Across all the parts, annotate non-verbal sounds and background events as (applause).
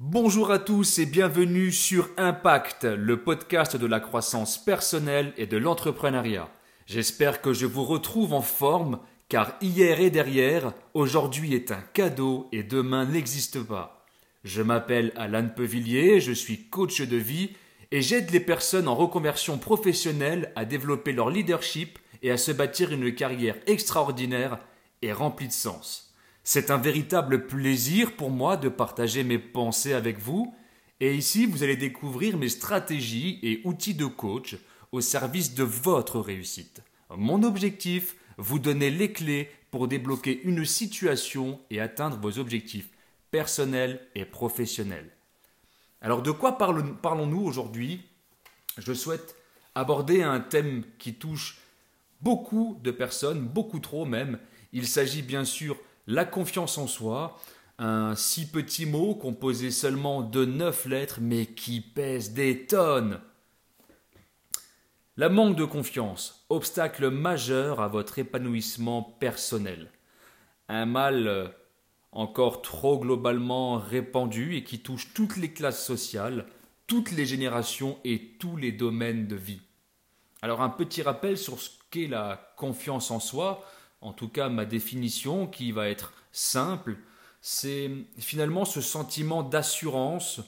Bonjour à tous et bienvenue sur Impact, le podcast de la croissance personnelle et de l'entrepreneuriat. J'espère que je vous retrouve en forme car hier et derrière, aujourd'hui est un cadeau et demain n'existe pas. Je m'appelle Alan Pevillier, je suis coach de vie et j'aide les personnes en reconversion professionnelle à développer leur leadership et à se bâtir une carrière extraordinaire et remplie de sens. C'est un véritable plaisir pour moi de partager mes pensées avec vous. Et ici, vous allez découvrir mes stratégies et outils de coach au service de votre réussite. Mon objectif, vous donner les clés pour débloquer une situation et atteindre vos objectifs personnels et professionnels. Alors de quoi parlons-nous aujourd'hui? Je souhaite aborder un thème qui touche beaucoup de personnes, beaucoup trop même. Il s'agit bien sûr la confiance en soi, un si petit mot composé seulement de neuf lettres mais qui pèse des tonnes. La manque de confiance, obstacle majeur à votre épanouissement personnel. Un mal euh, encore trop globalement répandu et qui touche toutes les classes sociales, toutes les générations et tous les domaines de vie. Alors un petit rappel sur ce qu'est la confiance en soi en tout cas ma définition qui va être simple, c'est finalement ce sentiment d'assurance,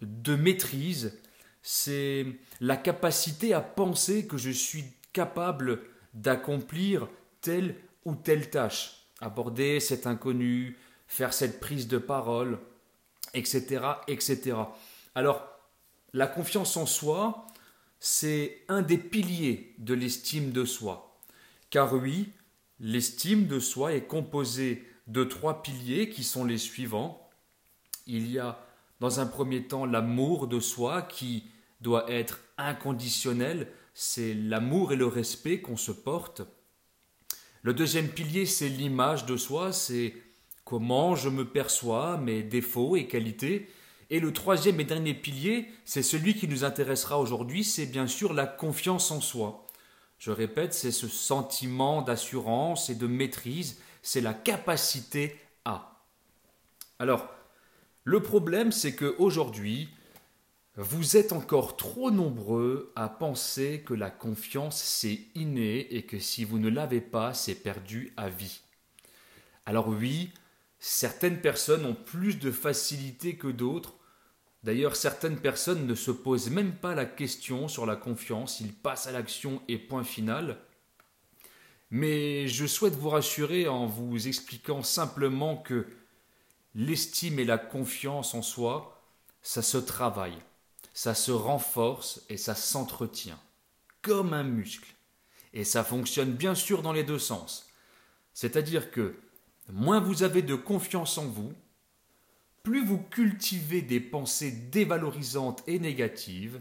de maîtrise, c'est la capacité à penser que je suis capable d'accomplir telle ou telle tâche, aborder cet inconnu, faire cette prise de parole, etc., etc. Alors, la confiance en soi, c'est un des piliers de l'estime de soi. Car oui, L'estime de soi est composée de trois piliers qui sont les suivants. Il y a dans un premier temps l'amour de soi qui doit être inconditionnel, c'est l'amour et le respect qu'on se porte. Le deuxième pilier, c'est l'image de soi, c'est comment je me perçois, mes défauts et qualités. Et le troisième et dernier pilier, c'est celui qui nous intéressera aujourd'hui, c'est bien sûr la confiance en soi. Je répète, c'est ce sentiment d'assurance et de maîtrise, c'est la capacité à. Alors, le problème, c'est qu'aujourd'hui, vous êtes encore trop nombreux à penser que la confiance, c'est inné et que si vous ne l'avez pas, c'est perdu à vie. Alors oui, certaines personnes ont plus de facilité que d'autres D'ailleurs, certaines personnes ne se posent même pas la question sur la confiance, ils passent à l'action et point final. Mais je souhaite vous rassurer en vous expliquant simplement que l'estime et la confiance en soi, ça se travaille, ça se renforce et ça s'entretient, comme un muscle. Et ça fonctionne bien sûr dans les deux sens. C'est-à-dire que moins vous avez de confiance en vous, plus vous cultivez des pensées dévalorisantes et négatives,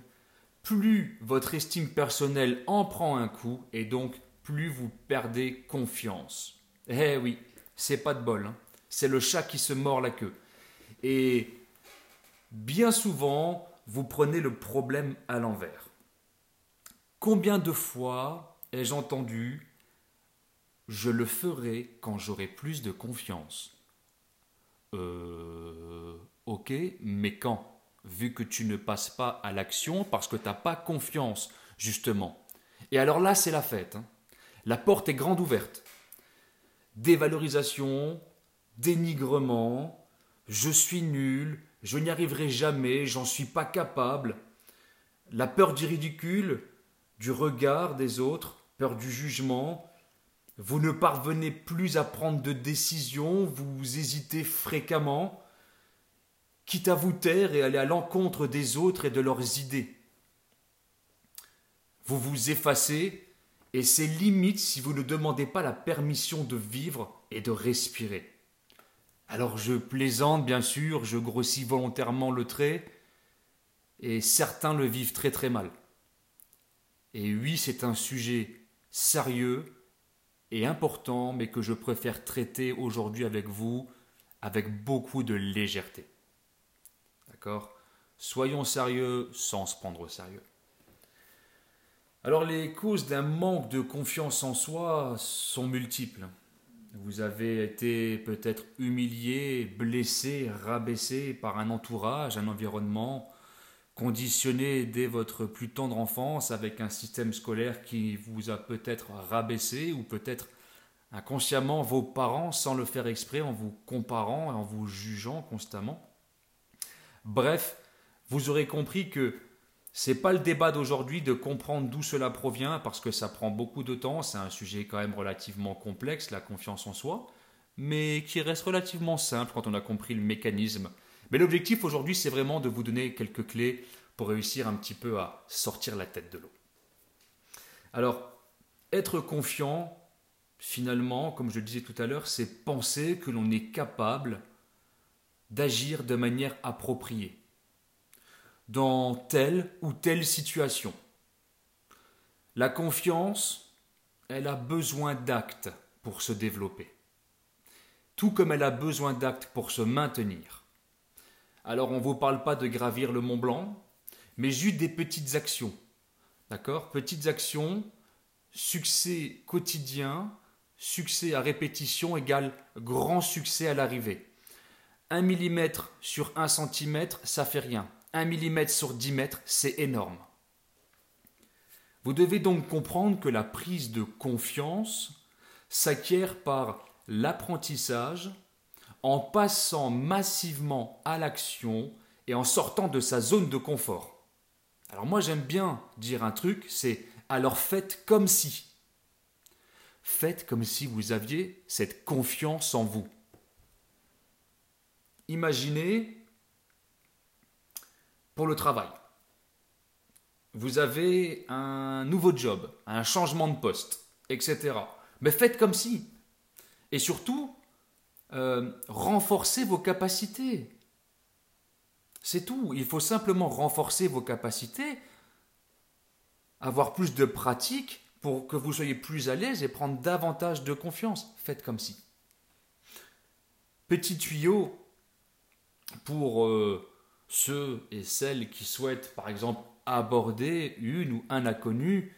plus votre estime personnelle en prend un coup et donc plus vous perdez confiance. Eh oui, c'est pas de bol, hein. c'est le chat qui se mord la queue. Et bien souvent, vous prenez le problème à l'envers. Combien de fois ai-je entendu je le ferai quand j'aurai plus de confiance euh, ok, mais quand? Vu que tu ne passes pas à l'action parce que tu n'as pas confiance, justement. Et alors là, c'est la fête. Hein. La porte est grande ouverte. Dévalorisation, dénigrement, je suis nul, je n'y arriverai jamais, j'en suis pas capable. La peur du ridicule, du regard des autres, peur du jugement, vous ne parvenez plus à prendre de décision, vous hésitez fréquemment, quitte à vous taire et aller à l'encontre des autres et de leurs idées. Vous vous effacez et c'est limite si vous ne demandez pas la permission de vivre et de respirer. Alors je plaisante bien sûr, je grossis volontairement le trait, et certains le vivent très très mal. Et oui, c'est un sujet sérieux et important, mais que je préfère traiter aujourd'hui avec vous avec beaucoup de légèreté. D'accord? Soyons sérieux sans se prendre au sérieux. Alors les causes d'un manque de confiance en soi sont multiples. vous avez été peut-être humilié, blessé, rabaissé par un entourage, un environnement, conditionné dès votre plus tendre enfance avec un système scolaire qui vous a peut-être rabaissé ou peut-être inconsciemment vos parents sans le faire exprès en vous comparant et en vous jugeant constamment. Bref, vous aurez compris que c'est pas le débat d'aujourd'hui de comprendre d'où cela provient parce que ça prend beaucoup de temps, c'est un sujet quand même relativement complexe, la confiance en soi, mais qui reste relativement simple quand on a compris le mécanisme. Mais l'objectif aujourd'hui, c'est vraiment de vous donner quelques clés pour réussir un petit peu à sortir la tête de l'eau. Alors, être confiant, finalement, comme je le disais tout à l'heure, c'est penser que l'on est capable d'agir de manière appropriée dans telle ou telle situation. La confiance, elle a besoin d'actes pour se développer, tout comme elle a besoin d'actes pour se maintenir. Alors on ne vous parle pas de gravir le Mont Blanc, mais juste des petites actions. D'accord? Petites actions, succès quotidien, succès à répétition égale grand succès à l'arrivée. Un millimètre sur un centimètre, ça fait rien. 1 mm sur 10 mètres, c'est énorme. Vous devez donc comprendre que la prise de confiance s'acquiert par l'apprentissage en passant massivement à l'action et en sortant de sa zone de confort. Alors moi j'aime bien dire un truc, c'est alors faites comme si. Faites comme si vous aviez cette confiance en vous. Imaginez pour le travail. Vous avez un nouveau job, un changement de poste, etc. Mais faites comme si. Et surtout, euh, renforcez vos capacités. C'est tout. Il faut simplement renforcer vos capacités, avoir plus de pratique pour que vous soyez plus à l'aise et prendre davantage de confiance. Faites comme si. Petit tuyau pour euh, ceux et celles qui souhaitent, par exemple, aborder une ou un inconnu.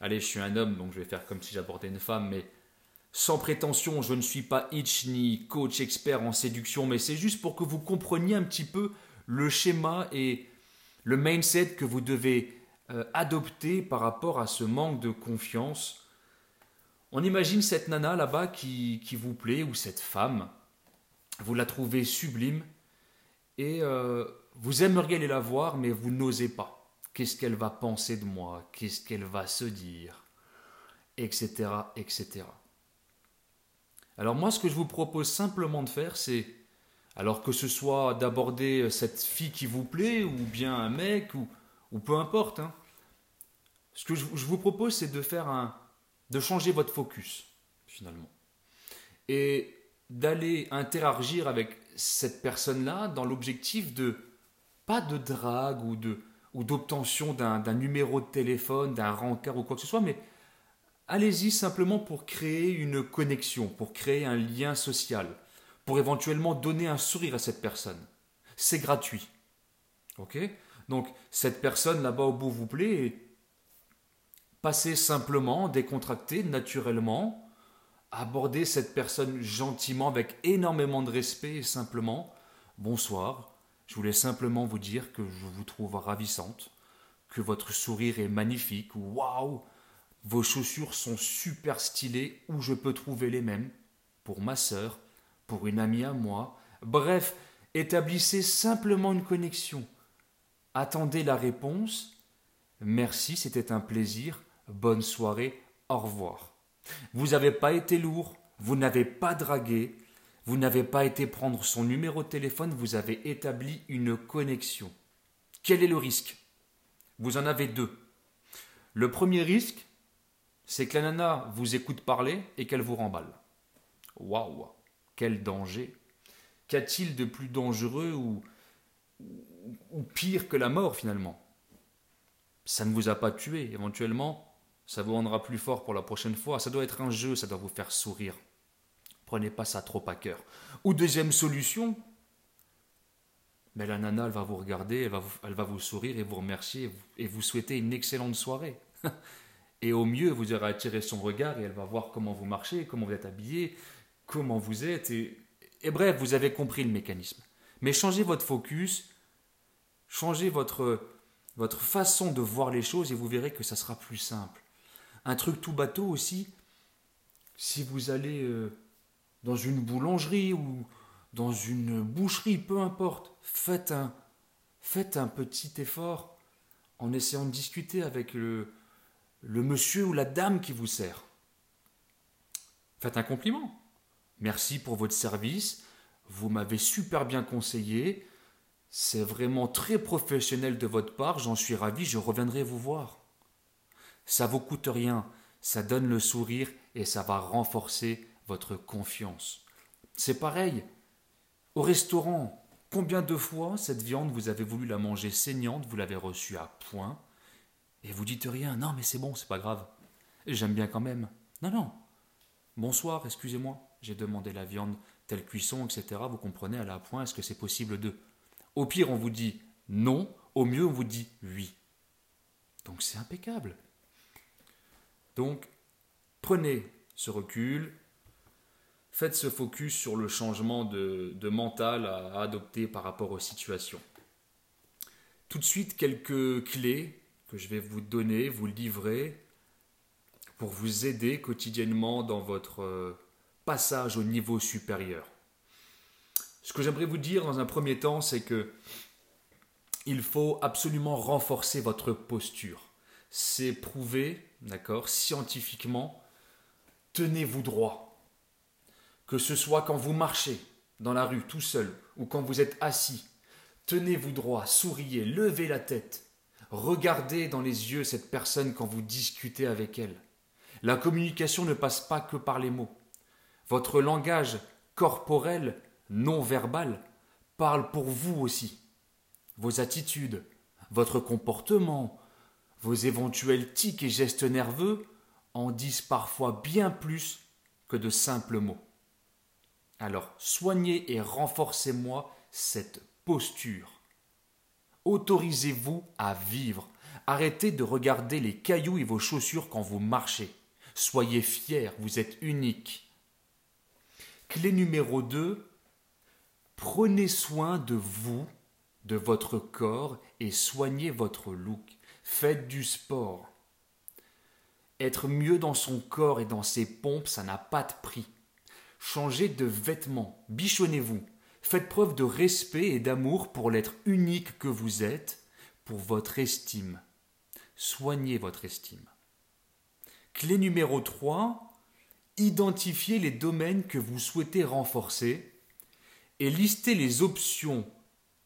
Allez, je suis un homme, donc je vais faire comme si j'abordais une femme, mais sans prétention, je ne suis pas itch ni coach expert en séduction, mais c'est juste pour que vous compreniez un petit peu le schéma et le mindset que vous devez euh, adopter par rapport à ce manque de confiance. On imagine cette nana là-bas qui, vous plaît, ou cette femme, vous la trouvez sublime, et euh, vous aimeriez aller la voir, mais vous n'osez pas. Qu'est-ce qu'elle va penser de moi? Qu'est-ce qu'elle va se dire? Etc. etc. Alors moi, ce que je vous propose simplement de faire, c'est, alors que ce soit d'aborder cette fille qui vous plaît, ou bien un mec, ou, peu importe, hein, ce que je, vous propose, c'est de faire un, de changer votre focus, finalement, et d'aller interagir avec cette personne-là dans l'objectif de pas de drague ou de d'obtention d'un numéro de téléphone, d'un rencard ou quoi que ce soit, mais allez-y simplement pour créer une connexion, pour créer un lien social, pour éventuellement donner un sourire à cette personne. C'est gratuit. Ok? Donc cette personne là-bas au bout vous plaît, passez simplement, décontracté, naturellement, aborder cette personne gentiment, avec énormément de respect et simplement, bonsoir, je voulais simplement vous dire que je vous trouve ravissante, que votre sourire est magnifique, waouh, vos chaussures sont super stylées, où je peux trouver les mêmes, pour ma sœur, pour une amie à moi. Bref, établissez simplement une connexion. Attendez la réponse. Merci, c'était un plaisir. Bonne soirée, au revoir. Vous n'avez pas été lourd, vous n'avez pas dragué, vous n'avez pas été prendre son numéro de téléphone, vous avez établi une connexion. Quel est le risque? Vous en avez deux. Le premier risque, c'est que la nana vous écoute parler et qu'elle vous remballe. Waouh Quel danger Qu'a-t-il de plus dangereux ou, ou pire que la mort finalement? Ça ne vous a pas tué, éventuellement, ça vous rendra plus fort pour la prochaine fois. Ça doit être un jeu, ça doit vous faire sourire. Prenez pas ça trop à cœur. Ou deuxième solution, mais la nana, elle va vous regarder, elle va vous, elle va vous sourire et vous remercier et vous souhaiter une excellente soirée. (laughs) et au mieux, vous aurez attiré son regard et elle va voir comment vous marchez, comment vous êtes habillé, comment vous êtes. Et, bref, vous avez compris le mécanisme. Mais changez votre focus, changez votre, votre façon de voir les choses et vous verrez que ça sera plus simple. Un truc tout bateau aussi, si vous allez euh, dans une boulangerie ou dans une boucherie, peu importe, faites un, faites un petit effort en essayant de discuter avec le, le monsieur ou la dame qui vous sert. Faites un compliment. Merci pour votre service. Vous m'avez super bien conseillé. C'est vraiment très professionnel de votre part. J'en suis ravi. Je reviendrai vous voir. Ça vous coûte rien. Ça donne le sourire et ça va renforcer votre confiance. C'est pareil. Au restaurant, combien de fois cette viande vous avez voulu la manger saignante, vous l'avez reçue à point, et vous dites rien. Non, mais c'est bon, c'est pas grave. J'aime bien quand même. Non, non. Bonsoir, excusez-moi. J'ai demandé la viande, telle cuisson, etc. Vous comprenez, à la point, est-ce que c'est possible de? Au pire, on vous dit non. Au mieux, on vous dit oui. Donc c'est impeccable. Donc, prenez ce recul, faites ce focus sur le changement de, mental à, adopter par rapport aux situations. Tout de suite, quelques clés que je vais vous donner, vous livrer, pour vous aider quotidiennement dans votre euh, passage au niveau supérieur. Ce que j'aimerais vous dire dans un premier temps, c'est que il faut absolument renforcer votre posture. C'est prouvé, d'accord, scientifiquement. Tenez-vous droit. Que ce soit quand vous marchez dans la rue tout seul ou quand vous êtes assis, tenez-vous droit, souriez, levez la tête. Regardez dans les yeux cette personne quand vous discutez avec elle. La communication ne passe pas que par les mots. Votre langage corporel, non verbal, parle pour vous aussi. Vos attitudes, votre comportement, vos éventuels tics et gestes nerveux en disent parfois bien plus que de simples mots. Alors soignez et renforcez-moi cette posture. Autorisez-vous à vivre. Arrêtez de regarder les cailloux et vos chaussures quand vous marchez. Soyez fiers, vous êtes unique. Clé numéro 2, prenez soin de vous, de votre corps et soignez votre look. Faites du sport. Être mieux dans son corps et dans ses pompes, ça n'a pas de prix. Changez de vêtements, bichonnez-vous. Faites preuve de respect et d'amour pour l'être unique que vous êtes, pour votre estime. Soignez votre estime. Clé numéro 3, identifiez les domaines que vous souhaitez renforcer et listez les options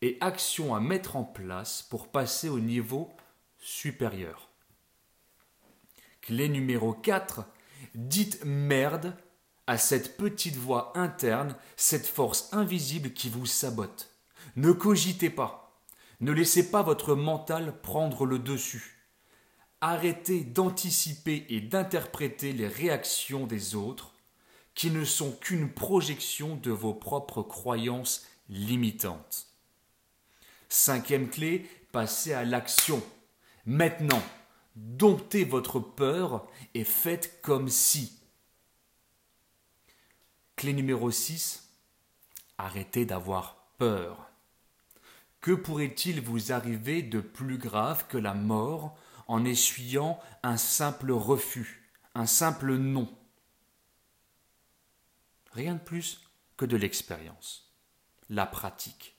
et actions à mettre en place pour passer au niveau supérieur. Clé numéro 4, dites merde à cette petite voix interne, cette force invisible qui vous sabote. Ne cogitez pas. Ne laissez pas votre mental prendre le dessus. Arrêtez d'anticiper et d'interpréter les réactions des autres qui ne sont qu'une projection de vos propres croyances limitantes. Cinquième clé, passez à l'action. Maintenant, domptez votre peur et faites comme si. Clé numéro 6, arrêtez d'avoir peur. Que pourrait-il vous arriver de plus grave que la mort en essuyant un simple refus, un simple non? Rien de plus que de l'expérience, la pratique.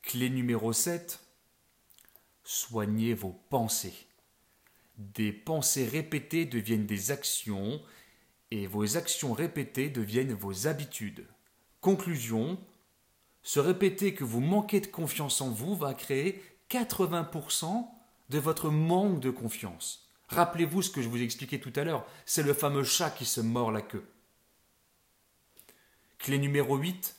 Clé numéro 7, soignez vos pensées. Des pensées répétées deviennent des actions et vos actions répétées deviennent vos habitudes. Conclusion, se répéter que vous manquez de confiance en vous va créer 80% de votre manque de confiance. Rappelez-vous ce que je vous expliquais tout à l'heure, c'est le fameux chat qui se mord la queue. Clé numéro 8,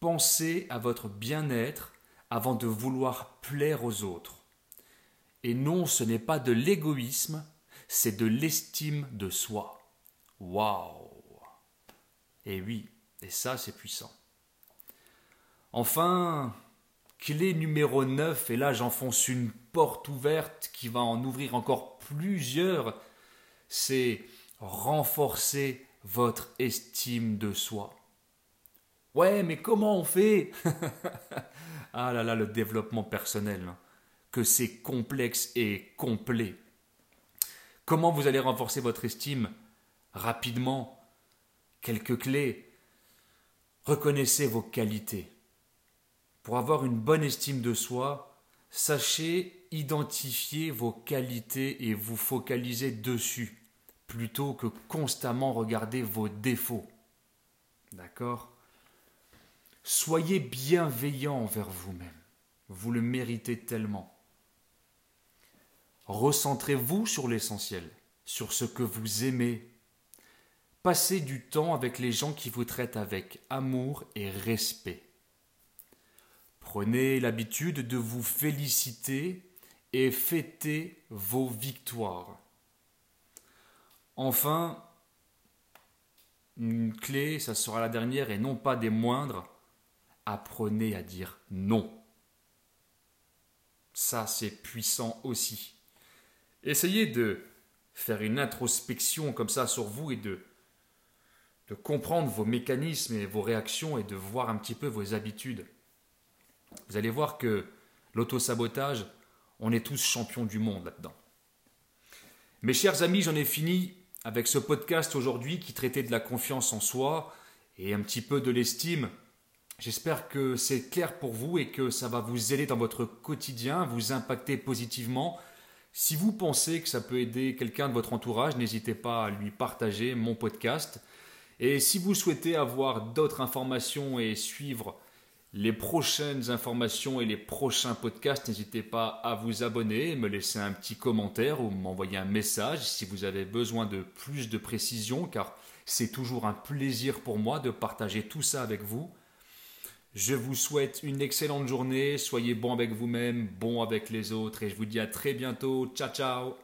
pensez à votre bien-être avant de vouloir plaire aux autres. Et non, ce n'est pas de l'égoïsme, c'est de l'estime de soi. Waouh Et oui, et ça c'est puissant. Enfin, Clé numéro 9, et là j'enfonce une porte ouverte qui va en ouvrir encore plusieurs, c'est renforcer votre estime de soi. Ouais, mais comment on fait? (laughs) Ah là là, le développement personnel, hein. que c'est complexe et complet. Comment vous allez renforcer votre estime Rapidement, quelques clés. Reconnaissez vos qualités. Pour avoir une bonne estime de soi, sachez identifier vos qualités et vous focaliser dessus, plutôt que constamment regarder vos défauts. D'accord? Soyez bienveillant envers vous-même. Vous le méritez tellement. Recentrez-vous sur l'essentiel, sur ce que vous aimez. Passez du temps avec les gens qui vous traitent avec amour et respect. Prenez l'habitude de vous féliciter et fêter vos victoires. Enfin, une clé, ça sera la dernière et non pas des moindres, apprenez à dire non. Ça, c'est puissant aussi. Essayez de faire une introspection comme ça sur vous et de, de comprendre vos mécanismes et vos réactions et de voir un petit peu vos habitudes. Vous allez voir que l'autosabotage, on est tous champions du monde là-dedans. Mes chers amis, j'en ai fini avec ce podcast aujourd'hui qui traitait de la confiance en soi et un petit peu de l'estime. J'espère que c'est clair pour vous et que ça va vous aider dans votre quotidien, vous impacter positivement si vous pensez que ça peut aider quelqu'un de votre entourage, n'hésitez pas à lui partager mon podcast. Et si vous souhaitez avoir d'autres informations et suivre les prochaines informations et les prochains podcasts, n'hésitez pas à vous abonner, me laisser un petit commentaire ou m'envoyer un message si vous avez besoin de plus de précision, car c'est toujours un plaisir pour moi de partager tout ça avec vous. Je vous souhaite une excellente journée, soyez bon avec vous-même, bon avec les autres et je vous dis à très bientôt. Ciao ciao